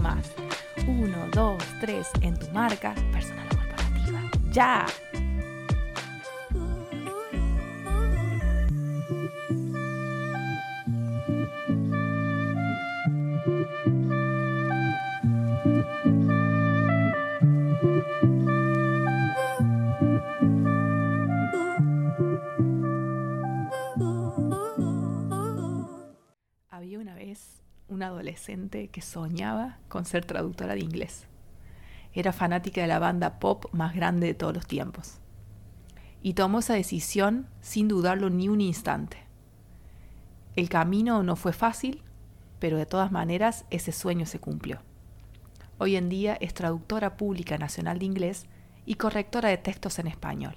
más. Uno, dos, tres, en tu marca, personal. ¡Ya! Había una vez una adolescente que soñaba con ser traductora de inglés. Era fanática de la banda pop más grande de todos los tiempos. Y tomó esa decisión sin dudarlo ni un instante. El camino no fue fácil, pero de todas maneras ese sueño se cumplió. Hoy en día es traductora pública nacional de inglés y correctora de textos en español.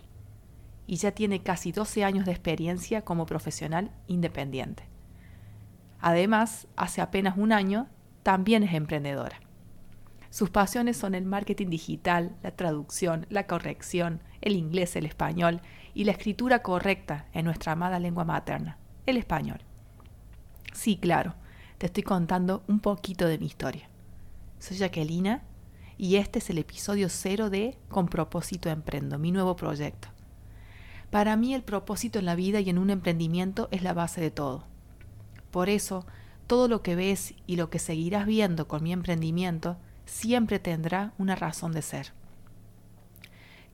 Y ya tiene casi 12 años de experiencia como profesional independiente. Además, hace apenas un año, también es emprendedora. Sus pasiones son el marketing digital, la traducción, la corrección, el inglés, el español y la escritura correcta en nuestra amada lengua materna, el español. Sí, claro, te estoy contando un poquito de mi historia. Soy Jacquelina y este es el episodio cero de Con propósito emprendo, mi nuevo proyecto. Para mí el propósito en la vida y en un emprendimiento es la base de todo. Por eso, todo lo que ves y lo que seguirás viendo con mi emprendimiento siempre tendrá una razón de ser.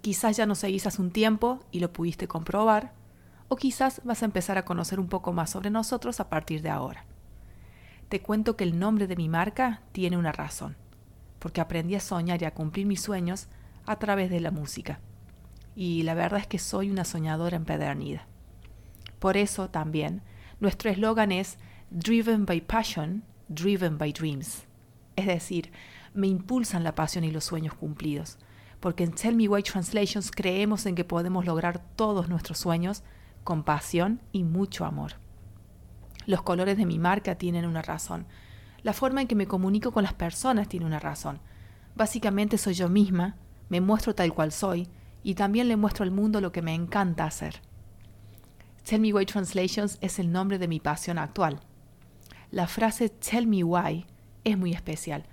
Quizás ya no seguís hace un tiempo y lo pudiste comprobar, o quizás vas a empezar a conocer un poco más sobre nosotros a partir de ahora. Te cuento que el nombre de mi marca tiene una razón, porque aprendí a soñar y a cumplir mis sueños a través de la música. Y la verdad es que soy una soñadora empedernida. Por eso también nuestro eslogan es Driven by Passion, Driven by Dreams. Es decir, me impulsan la pasión y los sueños cumplidos, porque en Tell Me Why Translations creemos en que podemos lograr todos nuestros sueños con pasión y mucho amor. Los colores de mi marca tienen una razón. La forma en que me comunico con las personas tiene una razón. Básicamente soy yo misma, me muestro tal cual soy y también le muestro al mundo lo que me encanta hacer. Tell Me Why Translations es el nombre de mi pasión actual. La frase Tell Me Why es muy especial.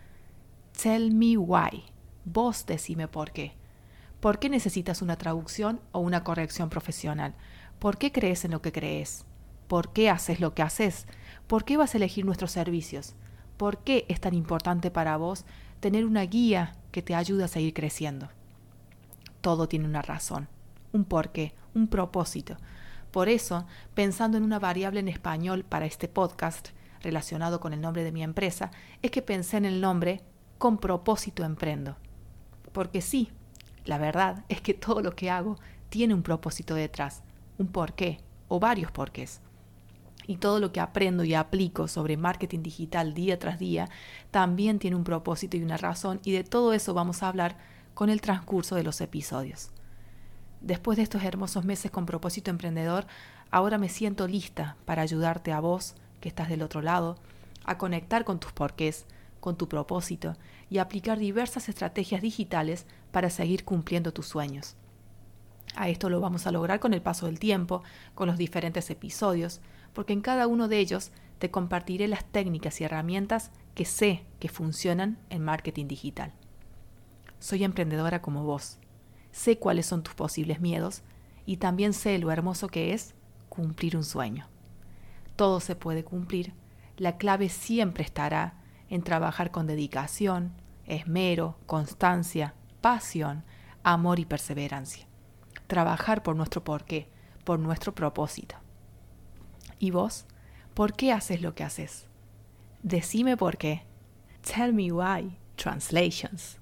Tell me why. Vos decime por qué. ¿Por qué necesitas una traducción o una corrección profesional? ¿Por qué crees en lo que crees? ¿Por qué haces lo que haces? ¿Por qué vas a elegir nuestros servicios? ¿Por qué es tan importante para vos tener una guía que te ayude a seguir creciendo? Todo tiene una razón, un porqué, un propósito. Por eso, pensando en una variable en español para este podcast relacionado con el nombre de mi empresa, es que pensé en el nombre con propósito emprendo. Porque sí, la verdad es que todo lo que hago tiene un propósito detrás, un porqué o varios porqués. Y todo lo que aprendo y aplico sobre marketing digital día tras día también tiene un propósito y una razón y de todo eso vamos a hablar con el transcurso de los episodios. Después de estos hermosos meses con propósito emprendedor, ahora me siento lista para ayudarte a vos, que estás del otro lado, a conectar con tus porqués, con tu propósito y aplicar diversas estrategias digitales para seguir cumpliendo tus sueños. A esto lo vamos a lograr con el paso del tiempo, con los diferentes episodios, porque en cada uno de ellos te compartiré las técnicas y herramientas que sé que funcionan en marketing digital. Soy emprendedora como vos. Sé cuáles son tus posibles miedos y también sé lo hermoso que es cumplir un sueño. Todo se puede cumplir. La clave siempre estará en trabajar con dedicación, esmero, constancia, pasión, amor y perseverancia. Trabajar por nuestro porqué, por nuestro propósito. ¿Y vos? ¿Por qué haces lo que haces? Decime por qué. Tell me why. Translations.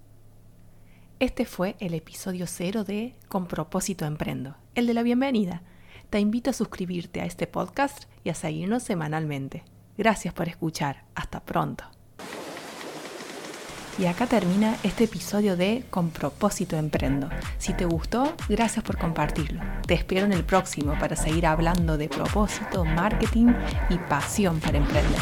Este fue el episodio cero de Con propósito emprendo, el de la bienvenida. Te invito a suscribirte a este podcast y a seguirnos semanalmente. Gracias por escuchar. Hasta pronto. Y acá termina este episodio de Con propósito emprendo. Si te gustó, gracias por compartirlo. Te espero en el próximo para seguir hablando de propósito, marketing y pasión para emprender.